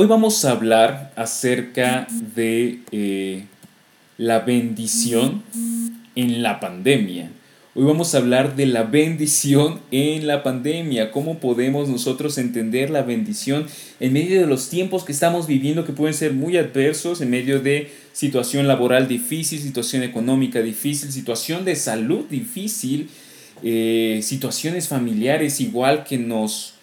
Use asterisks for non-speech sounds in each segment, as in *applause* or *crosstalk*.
Hoy vamos a hablar acerca de eh, la bendición en la pandemia. Hoy vamos a hablar de la bendición en la pandemia, cómo podemos nosotros entender la bendición en medio de los tiempos que estamos viviendo que pueden ser muy adversos, en medio de situación laboral difícil, situación económica difícil, situación de salud difícil, eh, situaciones familiares igual que nos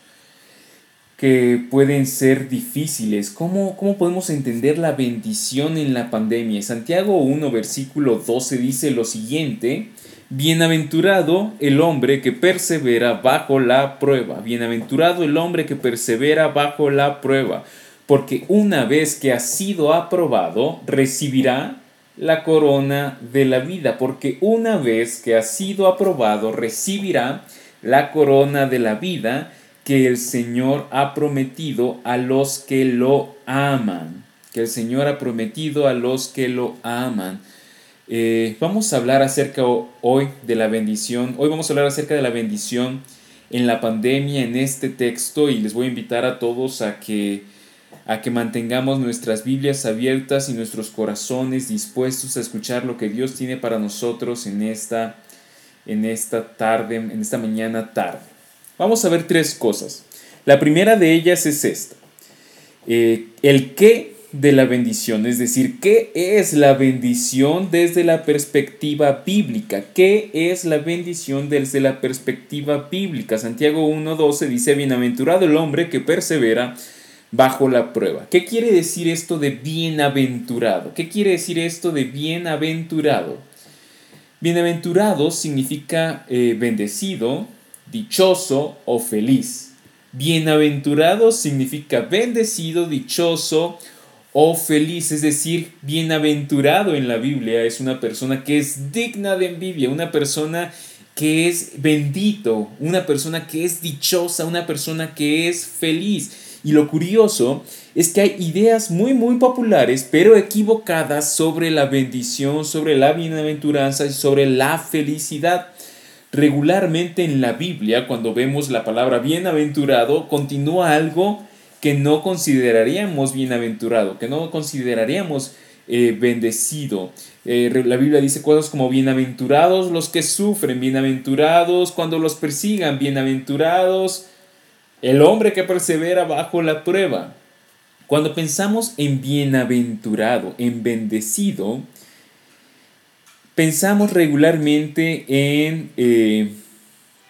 que pueden ser difíciles. ¿Cómo, ¿Cómo podemos entender la bendición en la pandemia? Santiago 1, versículo 12 dice lo siguiente, Bienaventurado el hombre que persevera bajo la prueba, bienaventurado el hombre que persevera bajo la prueba, porque una vez que ha sido aprobado, recibirá la corona de la vida, porque una vez que ha sido aprobado, recibirá la corona de la vida que el Señor ha prometido a los que lo aman, que el Señor ha prometido a los que lo aman. Eh, vamos a hablar acerca hoy de la bendición, hoy vamos a hablar acerca de la bendición en la pandemia en este texto y les voy a invitar a todos a que a que mantengamos nuestras Biblias abiertas y nuestros corazones dispuestos a escuchar lo que Dios tiene para nosotros en esta en esta tarde, en esta mañana tarde. Vamos a ver tres cosas. La primera de ellas es esta. Eh, el qué de la bendición, es decir, ¿qué es la bendición desde la perspectiva bíblica? ¿Qué es la bendición desde la perspectiva bíblica? Santiago 1.12 dice, bienaventurado el hombre que persevera bajo la prueba. ¿Qué quiere decir esto de bienaventurado? ¿Qué quiere decir esto de bienaventurado? Bienaventurado significa eh, bendecido, dichoso o feliz. Bienaventurado significa bendecido, dichoso o feliz, es decir, bienaventurado en la Biblia es una persona que es digna de envidia, una persona que es bendito, una persona que es dichosa, una persona que es feliz. Y lo curioso es que hay ideas muy muy populares pero equivocadas sobre la bendición, sobre la bienaventuranza y sobre la felicidad. Regularmente en la Biblia, cuando vemos la palabra bienaventurado, continúa algo que no consideraríamos bienaventurado, que no consideraríamos eh, bendecido. Eh, la Biblia dice cosas como bienaventurados los que sufren, bienaventurados cuando los persigan, bienaventurados el hombre que persevera bajo la prueba. Cuando pensamos en bienaventurado, en bendecido, Pensamos regularmente en eh,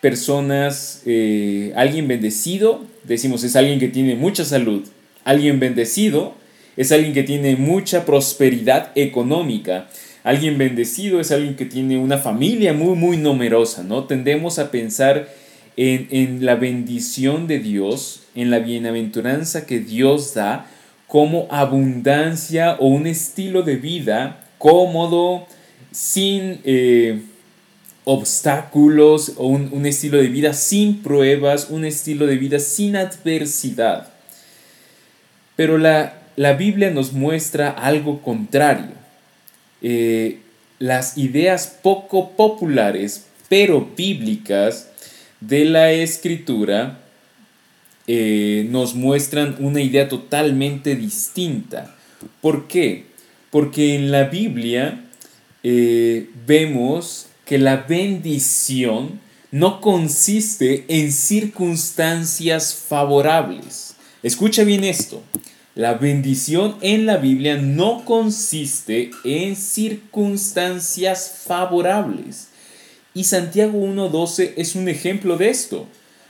personas, eh, alguien bendecido, decimos es alguien que tiene mucha salud. Alguien bendecido es alguien que tiene mucha prosperidad económica. Alguien bendecido es alguien que tiene una familia muy, muy numerosa, ¿no? Tendemos a pensar en, en la bendición de Dios, en la bienaventuranza que Dios da como abundancia o un estilo de vida cómodo, sin eh, obstáculos o un, estilo de vida sin pruebas, un estilo de vida sin adversidad. Pero la, Biblia nos muestra algo contrario. Eh, las ideas poco populares, pero bíblicas, de la escritura eh, nos muestran una idea totalmente distinta. ¿Por qué? Porque en la Biblia eh, vemos que la bendición no consiste en circunstancias favorables. Escucha bien esto. La bendición en la Biblia no consiste en circunstancias favorables. Y Santiago 1.12 es un ejemplo de esto.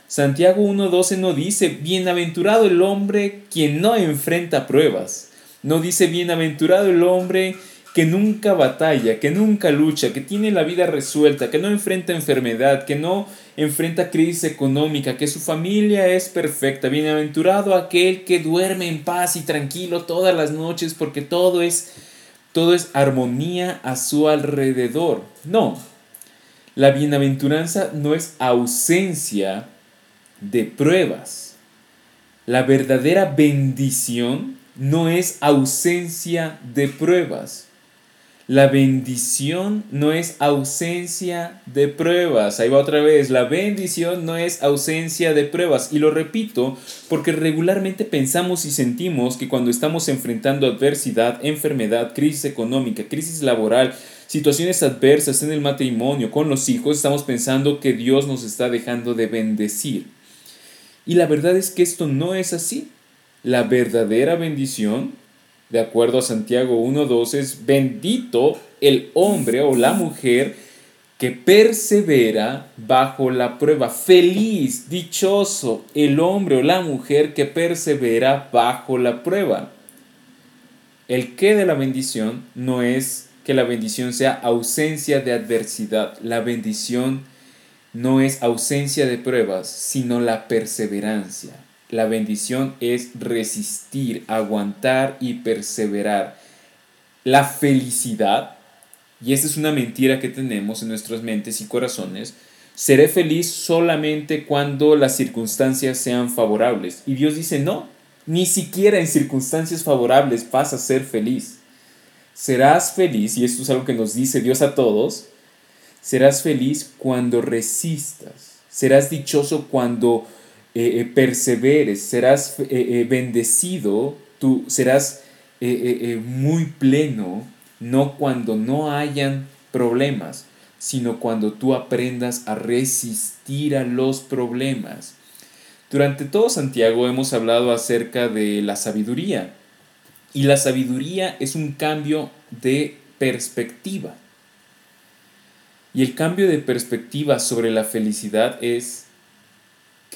Santiago 1.12 no dice, bienaventurado el hombre quien no enfrenta pruebas. No dice, bienaventurado el hombre que nunca batalla, que nunca lucha, que tiene la vida resuelta, que no enfrenta enfermedad, que no enfrenta crisis económica, que su familia es perfecta. Bienaventurado aquel que duerme en paz y tranquilo todas las noches porque todo es todo es armonía a su alrededor. No. La bienaventuranza no es ausencia de pruebas. La verdadera bendición no es ausencia de pruebas. La bendición no es ausencia de pruebas. Ahí va otra vez. La bendición no es ausencia de pruebas. Y lo repito porque regularmente pensamos y sentimos que cuando estamos enfrentando adversidad, enfermedad, crisis económica, crisis laboral, situaciones adversas en el matrimonio, con los hijos, estamos pensando que Dios nos está dejando de bendecir. Y la verdad es que esto no es así. La verdadera bendición de acuerdo a Santiago 1.2, es bendito el hombre o la mujer que persevera bajo la prueba. Feliz, dichoso el hombre o la mujer que persevera bajo la prueba. El qué de la bendición no es que la bendición sea ausencia de adversidad. La bendición no es ausencia de pruebas, sino la perseverancia. La bendición es resistir, aguantar y perseverar. La felicidad, y esta es una mentira que tenemos en nuestras mentes y corazones, seré feliz solamente cuando las circunstancias sean favorables. Y Dios dice, no, ni siquiera en circunstancias favorables vas a ser feliz. Serás feliz, y esto es algo que nos dice Dios a todos, serás feliz cuando resistas. Serás dichoso cuando eh, eh, perseveres, serás eh, bendecido, tú serás muy pleno, no cuando no hayan problemas, sino cuando tú aprendas a resistir a los problemas. Durante todo Santiago hemos hablado acerca de la sabiduría. Y la sabiduría es un cambio de perspectiva. Y el cambio de perspectiva sobre la felicidad es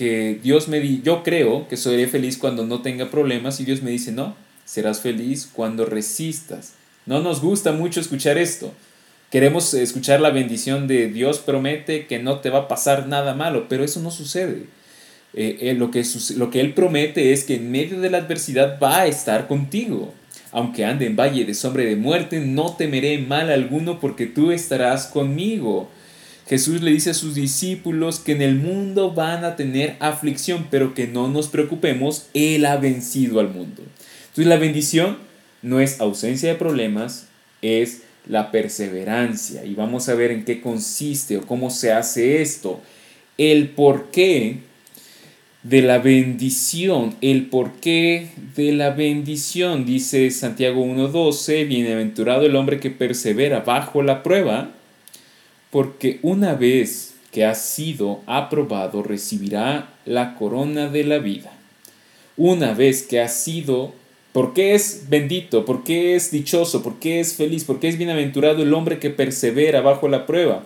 que Dios me di, yo creo que seré feliz cuando no tenga problemas y Dios me dice, no, serás feliz cuando resistas. No nos gusta mucho escuchar esto. Queremos escuchar la bendición de Dios promete que no te va a pasar nada malo, pero eso no sucede. Eh, eh, lo, que, lo que Él promete es que en medio de la adversidad va a estar contigo. Aunque ande en valle de sombra de muerte, no temeré mal alguno porque tú estarás conmigo. Jesús le dice a sus discípulos que en el mundo van a tener aflicción, pero que no nos preocupemos, Él ha vencido al mundo. Entonces la bendición no es ausencia de problemas, es la perseverancia. Y vamos a ver en qué consiste o cómo se hace esto. El porqué de la bendición, el porqué de la bendición, dice Santiago 1.12, bienaventurado el hombre que persevera bajo la prueba porque una vez que ha sido aprobado recibirá la corona de la vida. Una vez que ha sido, porque es bendito, porque es dichoso, porque es feliz, porque es bienaventurado el hombre que persevera bajo la prueba,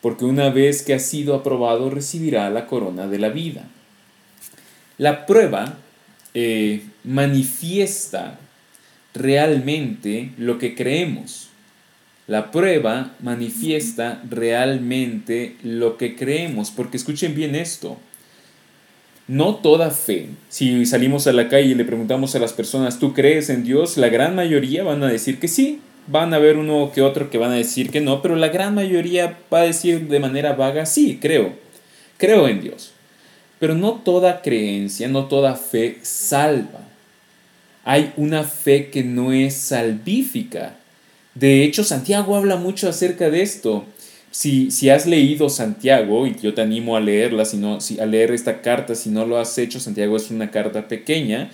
porque una vez que ha sido aprobado recibirá la corona de la vida. La prueba eh, manifiesta realmente lo que creemos. La prueba manifiesta realmente lo que creemos, porque escuchen bien esto. No toda fe, si salimos a la calle y le preguntamos a las personas, ¿tú crees en Dios? La gran mayoría van a decir que sí, van a haber uno que otro que van a decir que no, pero la gran mayoría va a decir de manera vaga, sí, creo, creo en Dios. Pero no toda creencia, no toda fe salva. Hay una fe que no es salvífica. De hecho, Santiago habla mucho acerca de esto. Si, si has leído Santiago, y yo te animo a leerla, si si, a leer esta carta, si no lo has hecho, Santiago es una carta pequeña,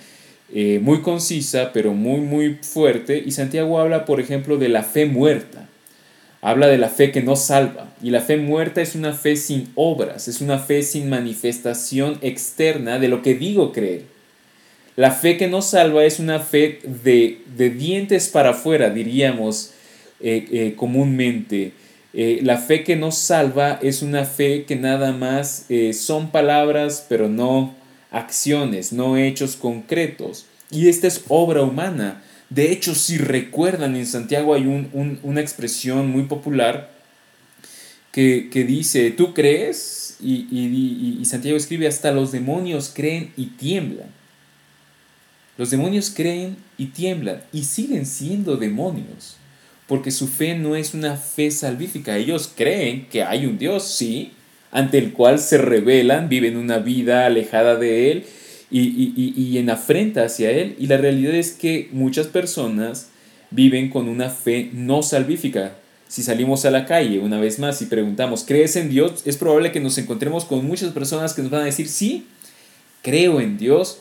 eh, muy concisa, pero muy, muy fuerte. Y Santiago habla, por ejemplo, de la fe muerta. Habla de la fe que no salva. Y la fe muerta es una fe sin obras, es una fe sin manifestación externa de lo que digo creer. La fe que nos salva es una fe de, dientes para afuera, diríamos eh, eh, comúnmente. Eh, la fe que nos salva es una fe que nada más son palabras, pero no acciones, no hechos concretos. Y esta es obra humana. De hecho, si recuerdan, en Santiago hay una expresión muy popular que, dice, ¿tú crees? y Santiago escribe, hasta los demonios creen y tiemblan. Los demonios creen y tiemblan y siguen siendo demonios, porque su fe no es una fe salvífica. Ellos creen que hay un Dios, sí, ante el cual se rebelan, viven una vida alejada de Él y, en afrenta hacia Él. Y la realidad es que muchas personas viven con una fe no salvífica. Si salimos a la calle una vez más y preguntamos, ¿crees en Dios? Es probable que nos encontremos con muchas personas que nos van a decir, sí, creo en Dios,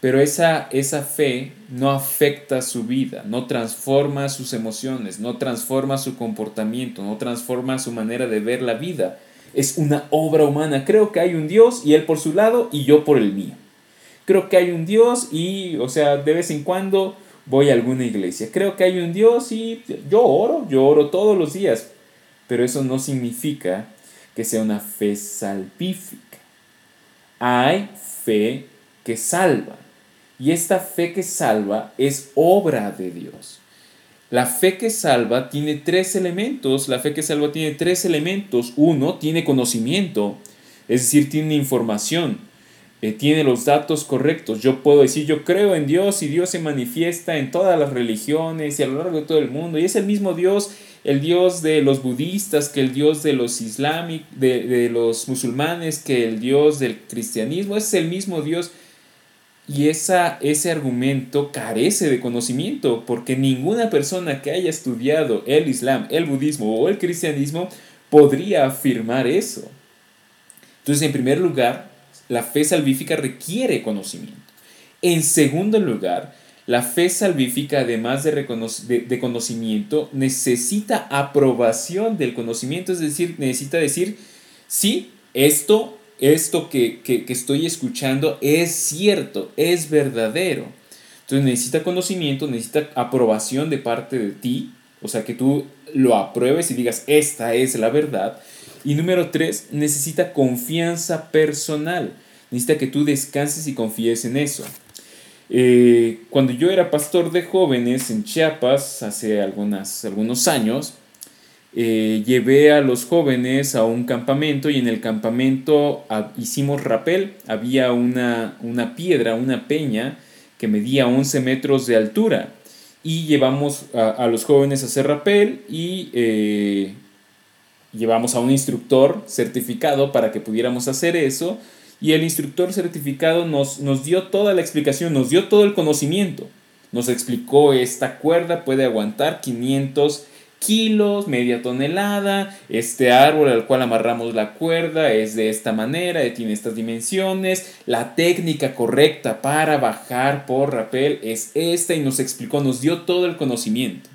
pero esa, esa fe no afecta su vida, no transforma sus emociones, no transforma su comportamiento, no transforma su manera de ver la vida. Es una obra humana. Creo que hay un Dios y Él por su lado y yo por el mío. Creo que hay un Dios y, o sea, de vez en cuando voy a alguna iglesia. Creo que hay un Dios y yo oro, yo oro todos los días. Pero eso no significa que sea una fe salvífica. Hay fe que salva. Y esta fe que salva es obra de Dios. La fe que salva tiene tres elementos. La fe que salva tiene tres elementos. Uno, tiene conocimiento, es decir, tiene información, eh, tiene los datos correctos. Yo puedo decir, yo creo en Dios y Dios se manifiesta en todas las religiones y a lo largo de todo el mundo. Y es el mismo Dios, el Dios de los budistas, que el Dios de los islámicos, de, de los musulmanes, que el Dios del cristianismo. Es el mismo Dios y esa, ese argumento carece de conocimiento, porque ninguna persona que haya estudiado el Islam, el budismo o el cristianismo podría afirmar eso. Entonces, en primer lugar, la fe salvífica requiere conocimiento. En segundo lugar, la fe salvífica, además de, de, conocimiento, necesita aprobación del conocimiento, es decir, necesita decir, sí, esto esto que, estoy escuchando es cierto, es verdadero. Entonces necesita conocimiento, necesita aprobación de parte de ti, o sea, que tú lo apruebes y digas, esta es la verdad. Y número tres, necesita confianza personal, necesita que tú descanses y confíes en eso. Eh, cuando yo era pastor de jóvenes en Chiapas hace algunas, algunos años, eh, llevé a los jóvenes a un campamento y en el campamento hicimos rapel. Había una, una, piedra, una peña que medía 11 metros de altura y llevamos a, los jóvenes a hacer rapel y eh, llevamos a un instructor certificado para que pudiéramos hacer eso y el instructor certificado nos, nos dio toda la explicación, nos dio todo el conocimiento. Nos explicó esta cuerda puede aguantar 500 kilos, media tonelada, este árbol al cual amarramos la cuerda es de esta manera, tiene estas dimensiones, la técnica correcta para bajar por rapel es esta y nos explicó, nos dio todo el conocimiento.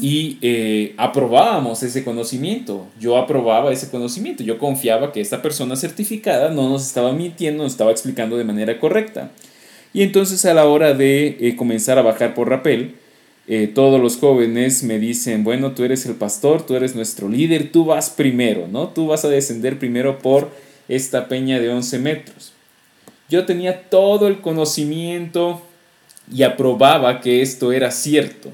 Y eh, aprobábamos ese conocimiento, yo aprobaba ese conocimiento, yo confiaba que esta persona certificada no nos estaba mintiendo, nos estaba explicando de manera correcta. Y entonces a la hora de eh, comenzar a bajar por rapel, eh, todos los jóvenes me dicen, bueno, tú eres el pastor, tú eres nuestro líder, tú vas primero, ¿no? Tú vas a descender primero por esta peña de 11 metros. Yo tenía todo el conocimiento y aprobaba que esto era cierto.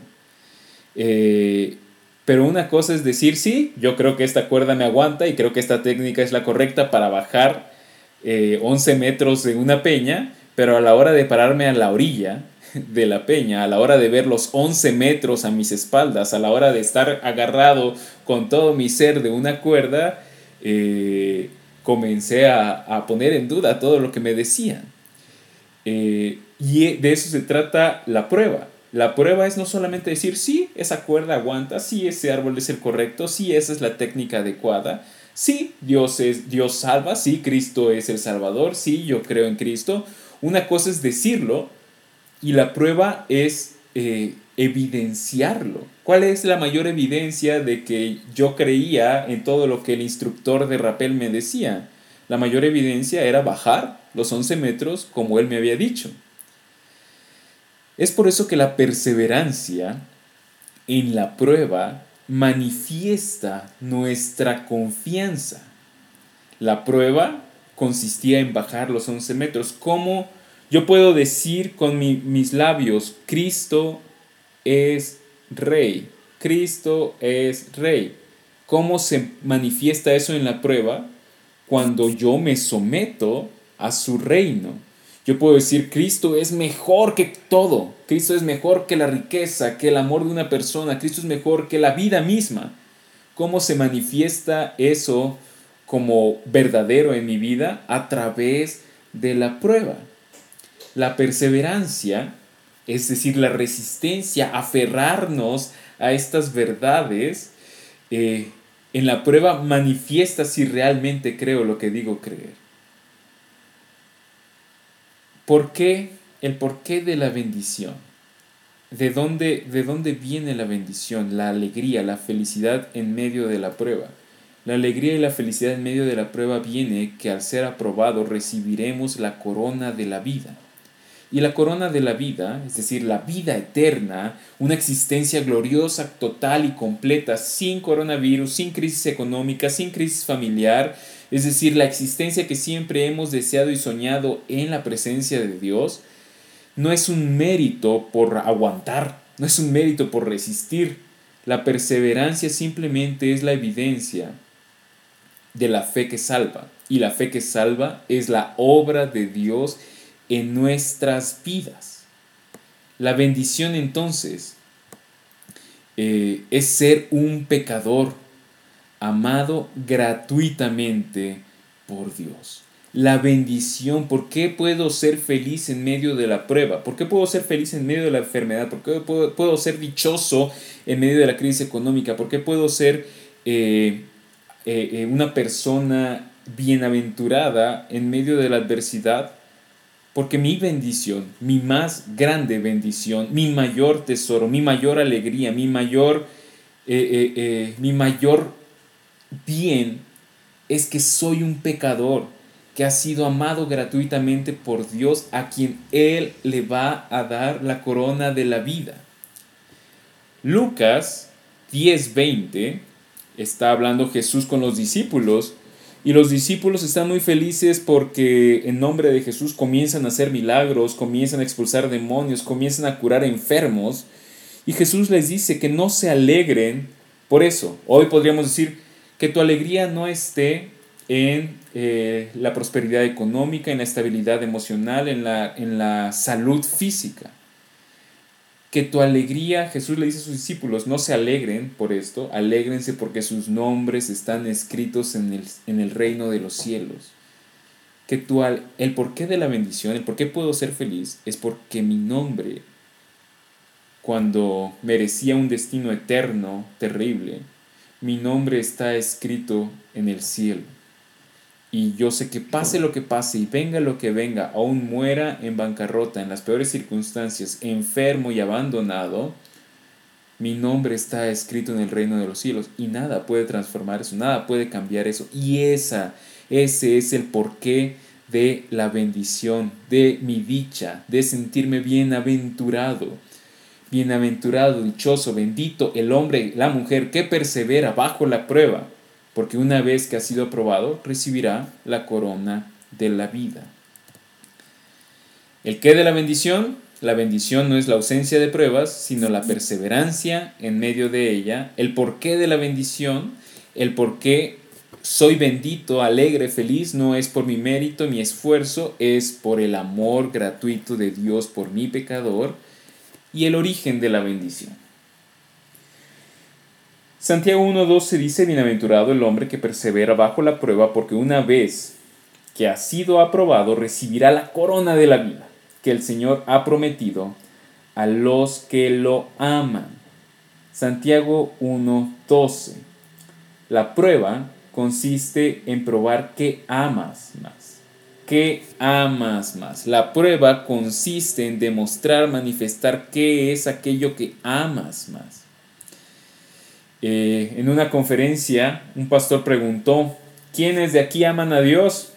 Eh, pero una cosa es decir, sí, yo creo que esta cuerda me aguanta y creo que esta técnica es la correcta para bajar 11 eh, metros de una peña, pero a la hora de pararme a la orilla, *laughs* de la peña, a la hora de ver los 11 metros a mis espaldas, a la hora de estar agarrado con todo mi ser de una cuerda, eh, comencé a, poner en duda todo lo que me decían. Eh, y de eso se trata la prueba. La prueba es no solamente decir, sí, esa cuerda aguanta, sí, ese árbol es el correcto, sí, esa es la técnica adecuada, sí, Dios, es, Dios salva, sí, Cristo es el Salvador, sí, yo creo en Cristo. Una cosa es decirlo y la prueba es eh, evidenciarlo. ¿Cuál es la mayor evidencia de que yo creía en todo lo que el instructor de rappel me decía? La mayor evidencia era bajar los 11 metros como él me había dicho. Es por eso que la perseverancia en la prueba manifiesta nuestra confianza. La prueba consistía en bajar los 11 metros. ¿Cómo yo puedo decir con mis labios, Cristo es rey, Cristo es rey. ¿Cómo se manifiesta eso en la prueba? Cuando yo me someto a su reino. Yo puedo decir, Cristo es mejor que todo. Cristo es mejor que la riqueza, que el amor de una persona. Cristo es mejor que la vida misma. ¿Cómo se manifiesta eso como verdadero en mi vida? A través de la prueba. La perseverancia es decir, la resistencia, aferrarnos a estas verdades, eh, en la prueba manifiesta si realmente creo lo que digo creer. ¿Por qué? El porqué de la bendición. ¿De dónde, ¿De dónde viene la bendición, la alegría, la felicidad en medio de la prueba? La alegría y la felicidad en medio de la prueba viene que al ser aprobado recibiremos la corona de la vida. Y la corona de la vida, es decir, la vida eterna, una existencia gloriosa, total y completa, sin coronavirus, sin crisis económica, sin crisis familiar, es decir, la existencia que siempre hemos deseado y soñado en la presencia de Dios, no es un mérito por aguantar, no es un mérito por resistir. La perseverancia simplemente es la evidencia de la fe que salva. Y la fe que salva es la obra de Dios en nuestras vidas. La bendición entonces eh, es ser un pecador amado gratuitamente por Dios. La bendición, ¿por qué puedo ser feliz en medio de la prueba? ¿Por qué puedo ser feliz en medio de la enfermedad? ¿Por qué puedo, ser dichoso en medio de la crisis económica? ¿Por qué puedo ser eh, eh, una persona bienaventurada en medio de la adversidad? Porque mi bendición, mi más grande bendición, mi mayor tesoro, mi mayor alegría, mi mayor, eh, eh, eh, mi mayor bien es que soy un pecador que ha sido amado gratuitamente por Dios a quien Él le va a dar la corona de la vida. Lucas 10:20 está hablando Jesús con los discípulos y los discípulos están muy felices porque en nombre de Jesús comienzan a hacer milagros, comienzan a expulsar demonios, comienzan a curar enfermos. Y Jesús les dice que no se alegren por eso. Hoy podríamos decir que tu alegría no esté en eh, la prosperidad económica, en la estabilidad emocional, en la, en la salud física que tu alegría, Jesús le dice a sus discípulos, no se alegren por esto, alégrense porque sus nombres están escritos en el, en el reino de los cielos. Que tu, el porqué de la bendición, el por qué puedo ser feliz, es porque mi nombre, cuando merecía un destino eterno, terrible, mi nombre está escrito en el cielo. Y yo sé que pase lo que pase y venga lo que venga, aún muera en bancarrota, en las peores circunstancias, enfermo y abandonado, mi nombre está escrito en el reino de los cielos y nada puede transformar eso, nada puede cambiar eso. Y esa, ese es el porqué de la bendición, de mi dicha, de sentirme bienaventurado. Bienaventurado, dichoso, bendito el hombre, la mujer que persevera bajo la prueba porque una vez que ha sido aprobado, recibirá la corona de la vida. ¿El qué de la bendición? La bendición no es la ausencia de pruebas, sino la perseverancia en medio de ella. El porqué de la bendición, el por qué soy bendito, alegre, feliz, no es por mi mérito, mi esfuerzo, es por el amor gratuito de Dios por mi pecador y el origen de la bendición. Santiago 1.12 dice, Bienaventurado el hombre que persevera bajo la prueba, porque una vez que ha sido aprobado, recibirá la corona de la vida que el Señor ha prometido a los que lo aman. Santiago 1.12. La prueba consiste en probar que amas más. ¿Qué amas más? La prueba consiste en demostrar, manifestar qué es aquello que amas más. Eh, en una conferencia, un pastor preguntó, ¿quiénes de aquí aman a Dios?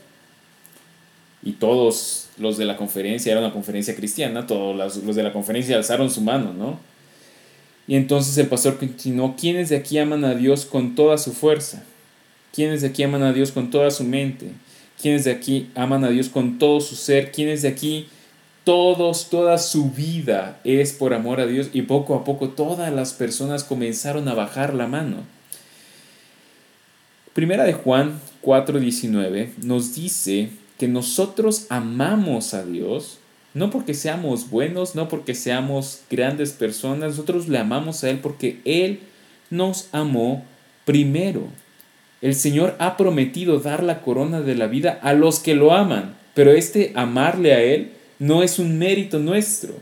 Y todos los de la conferencia, era una conferencia cristiana, todos los, de la conferencia alzaron su mano, ¿no? Y entonces el pastor continuó, ¿quiénes de aquí aman a Dios con toda su fuerza? ¿Quiénes de aquí aman a Dios con toda su mente? ¿Quiénes de aquí aman a Dios con todo su ser? ¿Quiénes de aquí todos, toda su vida es por amor a Dios y poco a poco todas las personas comenzaron a bajar la mano. Primera de Juan 4:19 nos dice que nosotros amamos a Dios no porque seamos buenos, no porque seamos grandes personas, nosotros le amamos a Él porque Él nos amó primero. El Señor ha prometido dar la corona de la vida a los que lo aman, pero este amarle a Él no es un mérito nuestro.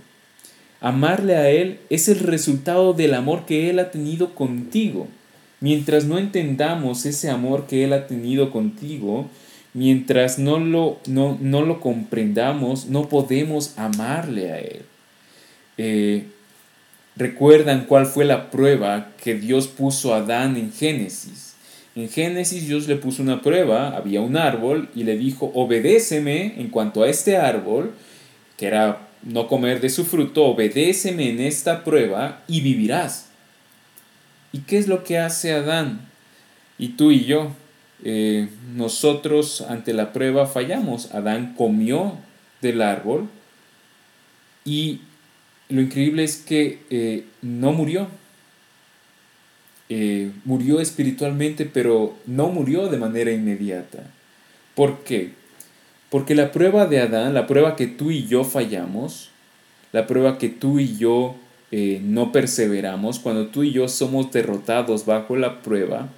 Amarle a Él es el resultado del amor que Él ha tenido contigo. Mientras no entendamos ese amor que Él ha tenido contigo, mientras no lo, no, lo comprendamos, no podemos amarle a Él. Eh, ¿Recuerdan cuál fue la prueba que Dios puso a Adán en Génesis? En Génesis Dios le puso una prueba, había un árbol y le dijo, obedéceme en cuanto a este árbol, que era no comer de su fruto, obedéceme en esta prueba y vivirás. ¿Y qué es lo que hace Adán? Y tú y yo, eh, nosotros ante la prueba fallamos. Adán comió del árbol y lo increíble es que eh, no murió. Eh, murió espiritualmente, pero no murió de manera inmediata. ¿Por qué? Porque la prueba de Adán, la prueba que tú y yo fallamos, la prueba que tú y yo eh, no perseveramos, cuando tú y yo somos derrotados bajo la prueba,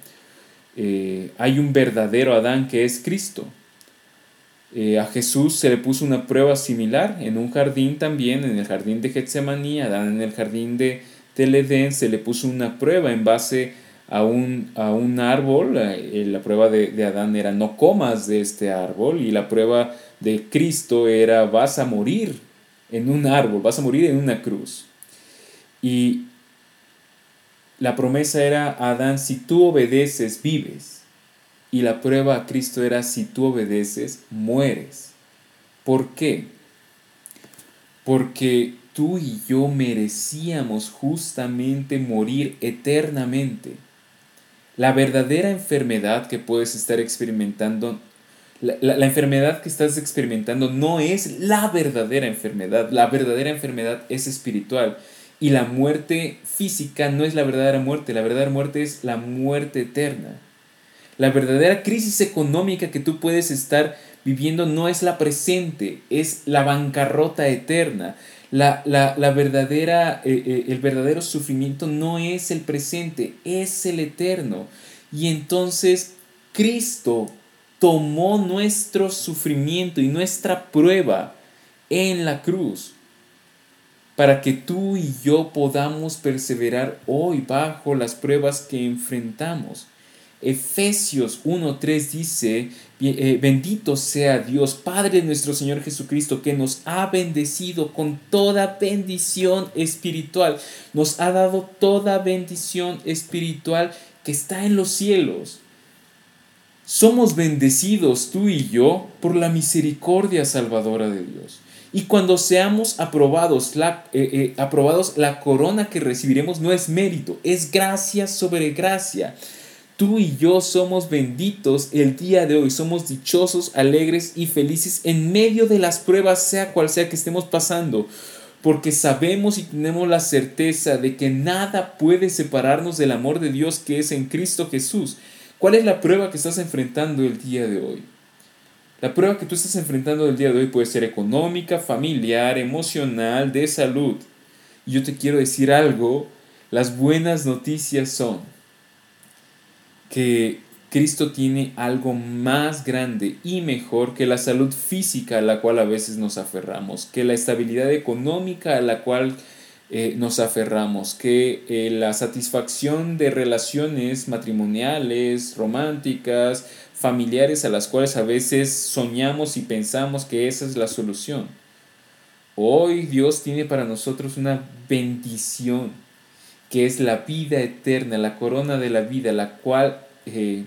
eh, hay un verdadero Adán que es Cristo. Eh, a Jesús se le puso una prueba similar en un jardín también, en el jardín de Getsemaní, Adán en el jardín de, del se le puso una prueba en base a un, a un árbol. Eh, la prueba de, de, Adán era no comas de este árbol y la prueba de Cristo era vas a morir en un árbol, vas a morir en una cruz. Y la promesa era Adán, si tú obedeces, vives. Y la prueba a Cristo era, si tú obedeces, mueres. ¿Por qué? Porque tú y yo merecíamos justamente morir eternamente. La verdadera enfermedad que puedes estar experimentando, la, enfermedad que estás experimentando no es la verdadera enfermedad, la verdadera enfermedad es espiritual. Y la muerte física no es la verdadera muerte, la verdadera muerte es la muerte eterna. La verdadera crisis económica que tú puedes estar viviendo no es la presente, es la bancarrota eterna. La, verdadera, eh, eh, el verdadero sufrimiento no es el presente, es el eterno. Y entonces Cristo tomó nuestro sufrimiento y nuestra prueba en la cruz para que tú y yo podamos perseverar hoy bajo las pruebas que enfrentamos. Efesios 1.3 dice, eh, bendito sea Dios, Padre de nuestro Señor Jesucristo, que nos ha bendecido con toda bendición espiritual. Nos ha dado toda bendición espiritual que está en los cielos. Somos bendecidos tú y yo por la misericordia salvadora de Dios. Y cuando seamos aprobados la, eh, eh, aprobados, la corona que recibiremos no es mérito, es gracia sobre gracia. Tú y yo somos benditos el día de hoy, somos dichosos, alegres y felices en medio de las pruebas, sea cual sea que estemos pasando, porque sabemos y tenemos la certeza de que nada puede separarnos del amor de Dios que es en Cristo Jesús. ¿Cuál es la prueba que estás enfrentando el día de hoy? La prueba que tú estás enfrentando el día de hoy puede ser económica, familiar, emocional, de salud. Y yo te quiero decir algo, las buenas noticias son que Cristo tiene algo más grande y mejor que la salud física a la cual a veces nos aferramos, que la estabilidad económica a la cual eh, nos aferramos, que eh, la satisfacción de relaciones matrimoniales, románticas, familiares a las cuales a veces soñamos y pensamos que esa es la solución. Hoy Dios tiene para nosotros una bendición que es la vida eterna, la corona de la vida, la cual eh,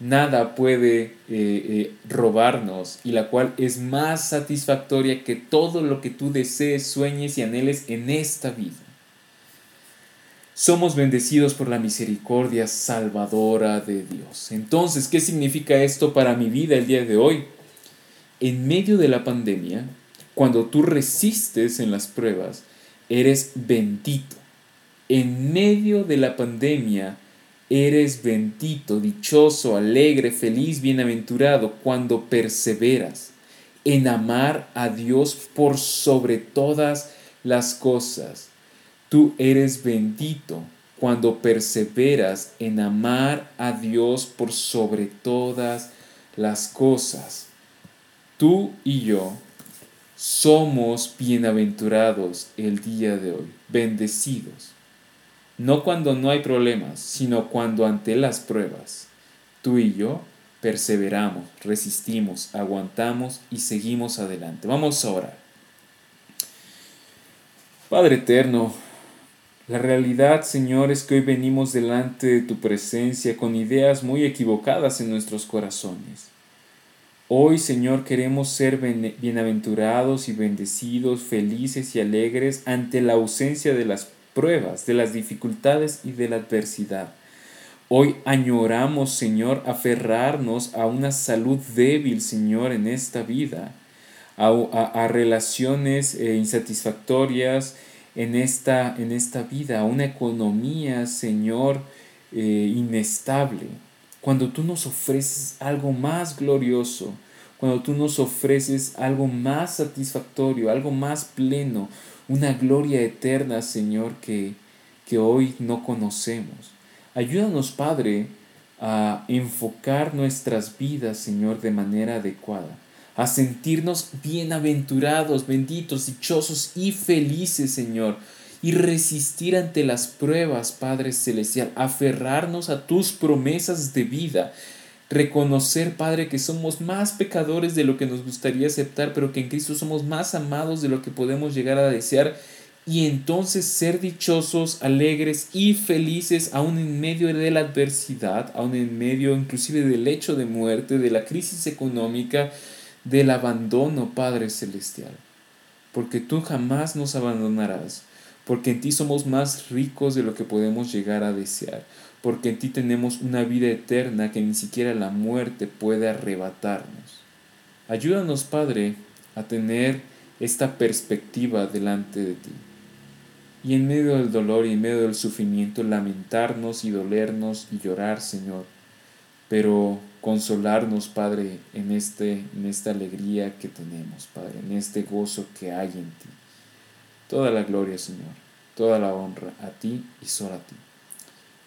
nada puede eh, eh, robarnos y la cual es más satisfactoria que todo lo que tú desees, sueñes y anheles en esta vida. Somos bendecidos por la misericordia salvadora de Dios. Entonces, ¿qué significa esto para mi vida el día de hoy? En medio de la pandemia, cuando tú resistes en las pruebas, eres bendito en medio de la pandemia, eres bendito, dichoso, alegre, feliz, bienaventurado cuando perseveras en amar a Dios por sobre todas las cosas. Tú eres bendito cuando perseveras en amar a Dios por sobre todas las cosas. Tú y yo somos bienaventurados el día de hoy, bendecidos. No cuando no hay problemas, sino cuando ante las pruebas, tú y yo perseveramos, resistimos, aguantamos y seguimos adelante. Vamos a orar. Padre eterno, la realidad, Señor, es que hoy venimos delante de tu presencia con ideas muy equivocadas en nuestros corazones. Hoy, Señor, queremos ser bienaventurados y bendecidos, felices y alegres ante la ausencia de las pruebas, de las dificultades y de la adversidad. Hoy añoramos, Señor, aferrarnos a una salud débil, Señor, en esta vida, a, relaciones eh, insatisfactorias en esta, en esta vida, a una economía, Señor, eh, inestable cuando tú nos ofreces algo más glorioso, cuando tú nos ofreces algo más satisfactorio, algo más pleno, una gloria eterna, Señor, que, que hoy no conocemos. Ayúdanos, Padre, a enfocar nuestras vidas, Señor, de manera adecuada, a sentirnos bienaventurados, benditos, dichosos y felices, Señor, y resistir ante las pruebas, Padre Celestial, aferrarnos a tus promesas de vida, reconocer, Padre, que somos más pecadores de lo que nos gustaría aceptar, pero que en Cristo somos más amados de lo que podemos llegar a desear, y entonces ser dichosos, alegres y felices aún en medio de la adversidad, aún en medio inclusive del hecho de muerte, de la crisis económica, del abandono, Padre Celestial, porque tú jamás nos abandonarás porque en ti somos más ricos de lo que podemos llegar a desear, porque en ti tenemos una vida eterna que ni siquiera la muerte puede arrebatarnos. Ayúdanos, Padre, a tener esta perspectiva delante de ti. Y en medio del dolor y en medio del sufrimiento, lamentarnos y dolernos y llorar, Señor, pero consolarnos, Padre, en, este, en esta alegría que tenemos, Padre, en este gozo que hay en ti. Toda la gloria, Señor, toda la honra a ti y solo a ti.